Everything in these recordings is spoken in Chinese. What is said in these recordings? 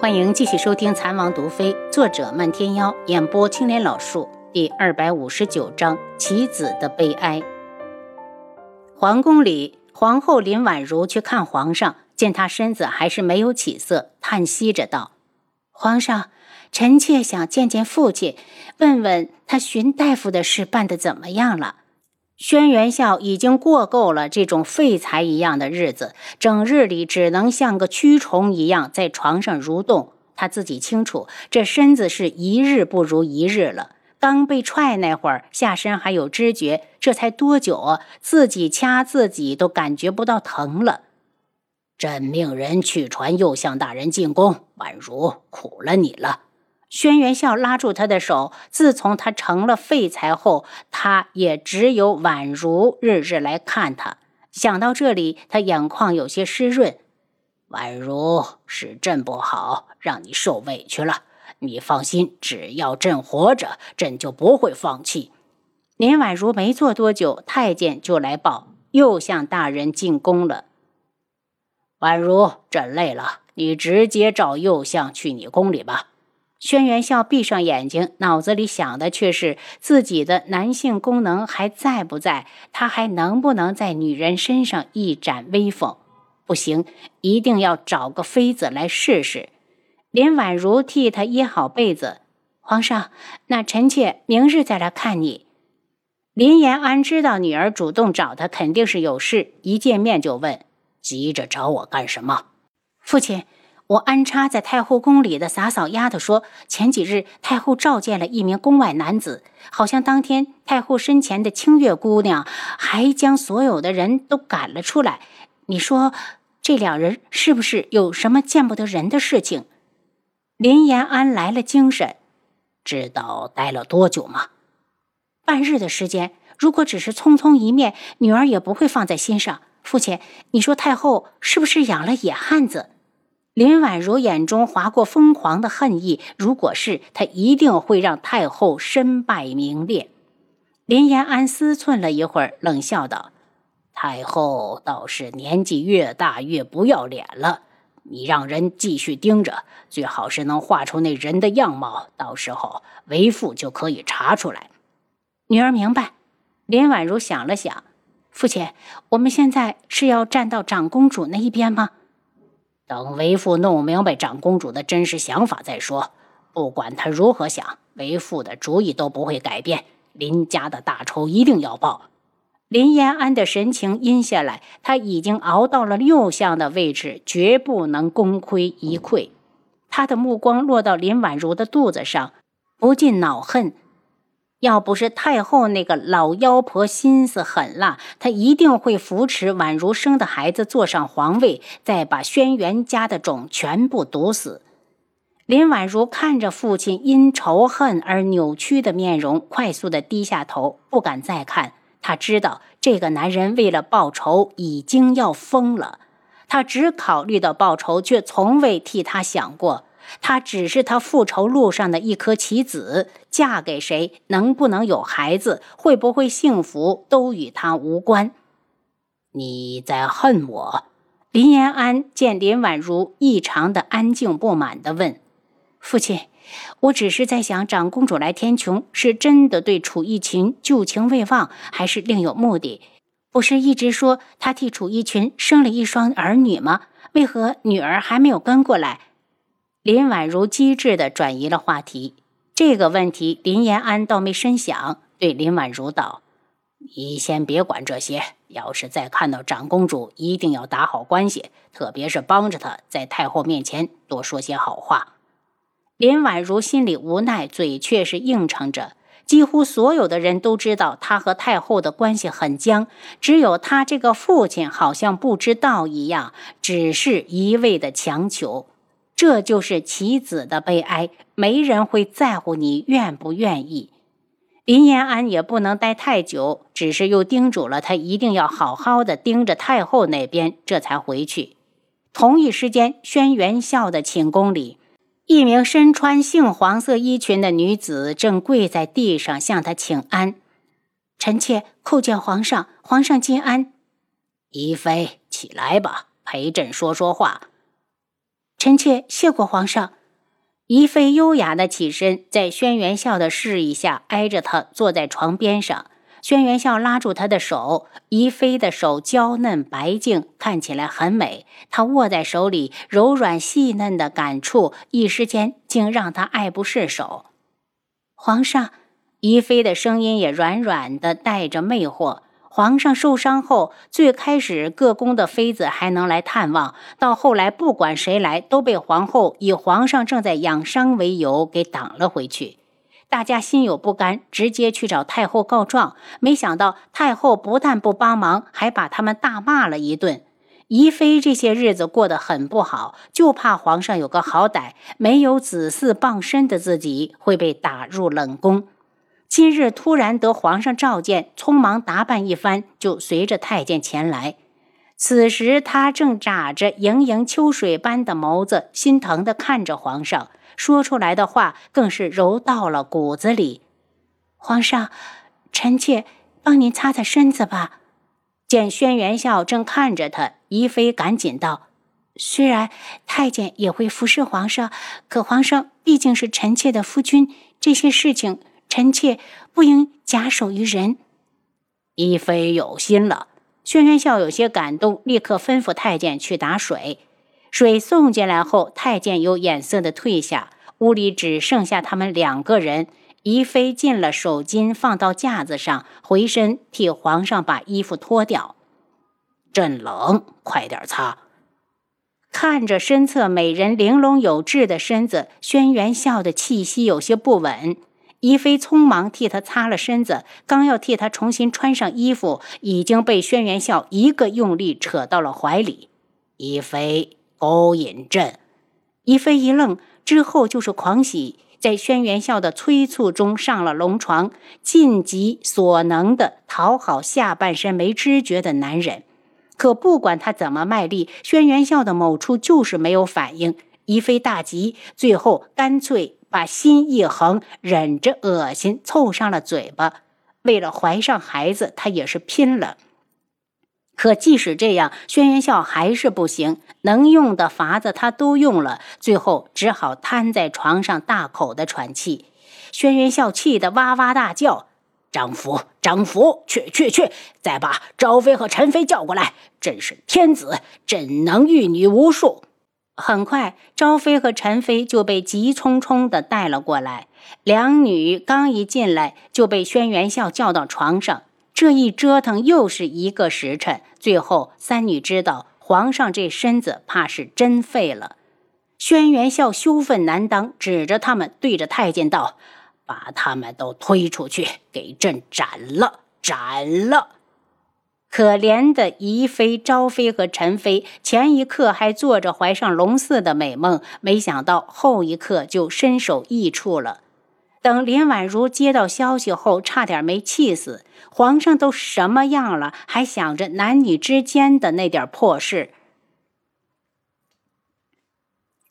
欢迎继续收听《残王毒妃》，作者漫天妖，演播青莲老树，第二百五十九章：棋子的悲哀。皇宫里，皇后林婉如去看皇上，见他身子还是没有起色，叹息着道：“皇上，臣妾想见见父亲，问问他寻大夫的事办得怎么样了。”轩辕笑已经过够了这种废材一样的日子，整日里只能像个蛆虫一样在床上蠕动。他自己清楚，这身子是一日不如一日了。刚被踹那会儿，下身还有知觉，这才多久？自己掐自己都感觉不到疼了。朕命人去传右相大人进宫，宛如苦了你了。轩辕笑拉住他的手。自从他成了废材后，他也只有宛如日日来看他。想到这里，他眼眶有些湿润。宛如是朕不好，让你受委屈了。你放心，只要朕活着，朕就不会放弃。林宛如没坐多久，太监就来报右相大人进宫了。宛如，朕累了，你直接召右相去你宫里吧。轩辕笑闭上眼睛，脑子里想的却是自己的男性功能还在不在？他还能不能在女人身上一展威风？不行，一定要找个妃子来试试。林宛如替他掖好被子，皇上，那臣妾明日再来看你。林延安知道女儿主动找他，肯定是有事，一见面就问：“急着找我干什么？”父亲。我安插在太后宫里的洒扫丫头说，前几日太后召见了一名宫外男子，好像当天太后身前的清月姑娘还将所有的人都赶了出来。你说这两人是不是有什么见不得人的事情？林延安来了精神，知道待了多久吗？半日的时间。如果只是匆匆一面，女儿也不会放在心上。父亲，你说太后是不是养了野汉子？林婉如眼中划过疯狂的恨意，如果是她，一定会让太后身败名裂。林延安思忖了一会儿，冷笑道：“太后倒是年纪越大越不要脸了。你让人继续盯着，最好是能画出那人的样貌，到时候为父就可以查出来。”女儿明白。林婉如想了想：“父亲，我们现在是要站到长公主那一边吗？”等为父弄明白长公主的真实想法再说。不管她如何想，为父的主意都不会改变。林家的大仇一定要报。林延安的神情阴下来，他已经熬到了六相的位置，绝不能功亏一篑。他的目光落到林婉如的肚子上，不禁恼恨。要不是太后那个老妖婆心思狠辣，她一定会扶持宛如生的孩子坐上皇位，再把轩辕家的种全部毒死。林婉如看着父亲因仇恨而扭曲的面容，快速的低下头，不敢再看。她知道这个男人为了报仇已经要疯了，他只考虑到报仇，却从未替他想过。她只是他复仇路上的一颗棋子，嫁给谁，能不能有孩子，会不会幸福，都与他无关。你在恨我？林延安见林婉如异常的安静不满的问：“父亲，我只是在想，长公主来天穹是真的对楚逸群旧情未忘，还是另有目的？不是一直说她替楚逸群生了一双儿女吗？为何女儿还没有跟过来？”林婉如机智地转移了话题。这个问题，林延安倒没深想，对林婉如道：“你先别管这些，要是再看到长公主，一定要打好关系，特别是帮着她在太后面前多说些好话。”林婉如心里无奈，嘴却是应承着。几乎所有的人都知道她和太后的关系很僵，只有她这个父亲好像不知道一样，只是一味的强求。这就是棋子的悲哀，没人会在乎你愿不愿意。林延安也不能待太久，只是又叮嘱了他一定要好好的盯着太后那边，这才回去。同一时间，轩辕笑的寝宫里，一名身穿杏黄色衣裙的女子正跪在地上向他请安：“臣妾叩见皇上，皇上金安。”宜妃，起来吧，陪朕说说话。臣妾谢过皇上。宜妃优雅的起身，在轩辕笑的示意下，挨着他坐在床边上。轩辕笑拉住她的手，宜妃的手娇嫩白净，看起来很美。他握在手里，柔软细嫩的感触，一时间竟让他爱不释手。皇上，宜妃的声音也软软的，带着魅惑。皇上受伤后，最开始各宫的妃子还能来探望，到后来不管谁来，都被皇后以皇上正在养伤为由给挡了回去。大家心有不甘，直接去找太后告状。没想到太后不但不帮忙，还把他们大骂了一顿。宜妃这些日子过得很不好，就怕皇上有个好歹，没有子嗣傍身的自己会被打入冷宫。今日突然得皇上召见，匆忙打扮一番，就随着太监前来。此时他正眨着盈盈秋水般的眸子，心疼地看着皇上，说出来的话更是柔到了骨子里。皇上，臣妾帮您擦擦身子吧。见轩辕笑正看着他，宜妃赶紧道：“虽然太监也会服侍皇上，可皇上毕竟是臣妾的夫君，这些事情……”臣妾不应假手于人。宜妃有心了。轩辕笑有些感动，立刻吩咐太监去打水。水送进来后，太监有眼色的退下。屋里只剩下他们两个人。宜妃进了手巾，放到架子上，回身替皇上把衣服脱掉。朕冷，快点擦。看着身侧美人玲珑有致的身子，轩辕笑的气息有些不稳。宜妃匆忙替他擦了身子，刚要替他重新穿上衣服，已经被轩辕笑一个用力扯到了怀里。宜妃勾引朕，宜妃一愣，之后就是狂喜，在轩辕笑的催促中上了龙床，尽己所能的讨好下半身没知觉的男人。可不管他怎么卖力，轩辕笑的某处就是没有反应。宜妃大急，最后干脆。把心一横，忍着恶心凑上了嘴巴。为了怀上孩子，他也是拼了。可即使这样，轩辕笑还是不行，能用的法子他都用了，最后只好瘫在床上大口的喘气。轩辕笑气得哇哇大叫：“张福，张福，去去去！再把昭妃和陈妃叫过来！朕是天子，怎能御女无数？”很快，昭妃和陈妃就被急匆匆地带了过来。两女刚一进来，就被轩辕笑叫到床上。这一折腾又是一个时辰。最后，三女知道皇上这身子怕是真废了。轩辕笑羞愤难当，指着他们，对着太监道：“把他们都推出去，给朕斩了，斩了！”可怜的宜妃、昭妃和陈妃，前一刻还做着怀上龙嗣的美梦，没想到后一刻就身首异处了。等林婉如接到消息后，差点没气死。皇上都什么样了，还想着男女之间的那点破事？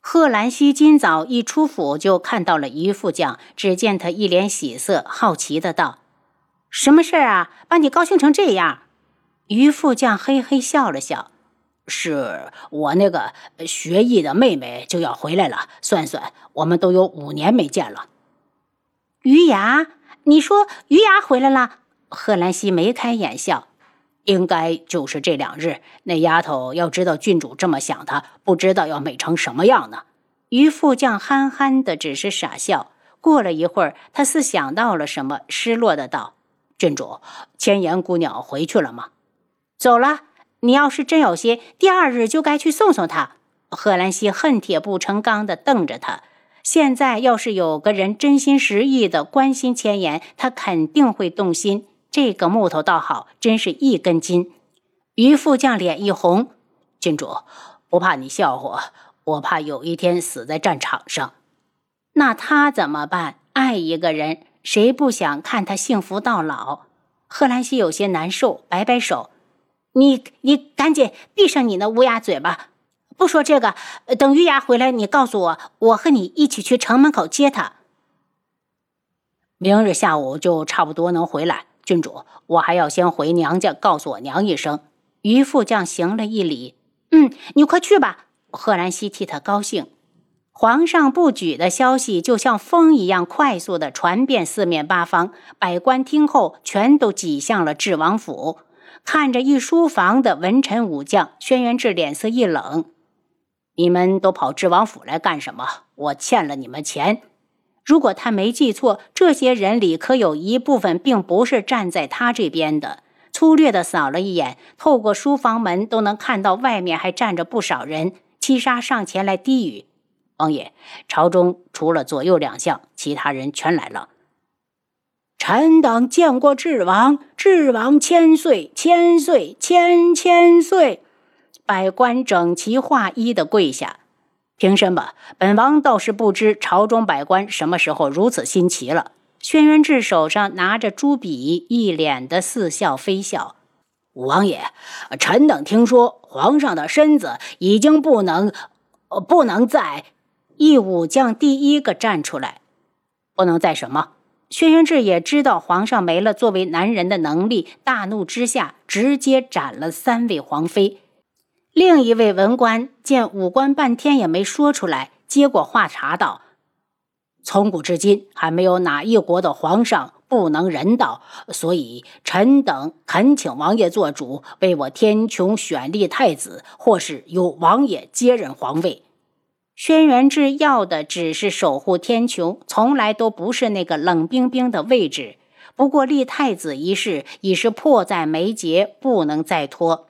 贺兰溪今早一出府就看到了于副将，只见他一脸喜色，好奇的道：“什么事儿啊？把你高兴成这样？”于副将嘿嘿笑了笑：“是我那个学艺的妹妹就要回来了，算算我们都有五年没见了。”于牙，你说于牙回来了？贺兰溪眉开眼笑：“应该就是这两日。那丫头要知道郡主这么想她，不知道要美成什么样呢。”于副将憨憨的，只是傻笑。过了一会儿，他似想到了什么，失落的道：“郡主，千言姑娘回去了吗？”走了，你要是真有心，第二日就该去送送他。贺兰溪恨铁不成钢的瞪着他。现在要是有个人真心实意的关心千言，他肯定会动心。这个木头倒好，真是一根筋。于副将脸一红，郡主不怕你笑话，我怕有一天死在战场上。那他怎么办？爱一个人，谁不想看他幸福到老？贺兰溪有些难受，摆摆手。你你赶紧闭上你那乌鸦嘴巴！不说这个，等玉牙回来，你告诉我，我和你一起去城门口接他。明日下午就差不多能回来。郡主，我还要先回娘家，告诉我娘一声。于副将行了一礼，嗯，你快去吧。贺然希替他高兴。皇上不举的消息就像风一样快速的传遍四面八方，百官听后全都挤向了智王府。看着一书房的文臣武将，轩辕志脸色一冷：“你们都跑智王府来干什么？我欠了你们钱。”如果他没记错，这些人里可有一部分并不是站在他这边的。粗略地扫了一眼，透过书房门都能看到外面还站着不少人。七杀上前来低语。王爷，朝中除了左右两相，其他人全来了。臣等见过智王，智王千岁，千岁，千千岁！百官整齐划一的跪下。平身吧，本王倒是不知朝中百官什么时候如此新奇了。轩辕志手上拿着朱笔，一脸的似笑非笑。五王爷，臣等听说皇上的身子已经不能，不能再。一武将第一个站出来，不能再什么？轩辕志也知道皇上没了作为男人的能力，大怒之下直接斩了三位皇妃。另一位文官见武官半天也没说出来，接过话茬道：“从古至今，还没有哪一国的皇上不能人道，所以臣等恳请王爷做主，为我天穹选立太子，或是由王爷接任皇位。”轩辕志要的只是守护天穹，从来都不是那个冷冰冰的位置。不过立太子一事已是迫在眉睫，不能再拖。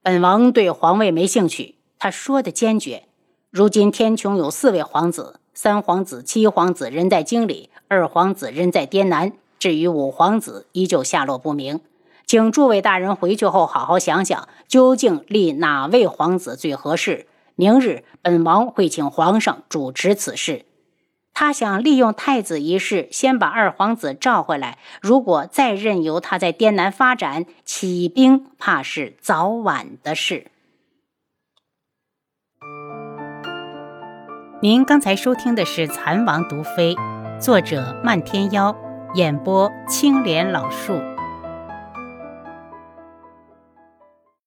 本王对皇位没兴趣。他说的坚决。如今天穹有四位皇子，三皇子、七皇子人在京里，二皇子人在滇南，至于五皇子，依旧下落不明。请诸位大人回去后好好想想，究竟立哪位皇子最合适。明日本王会请皇上主持此事。他想利用太子一事，先把二皇子召回来。如果再任由他在滇南发展起兵，怕是早晚的事。您刚才收听的是《蚕王毒妃》，作者漫天妖，演播青莲老树。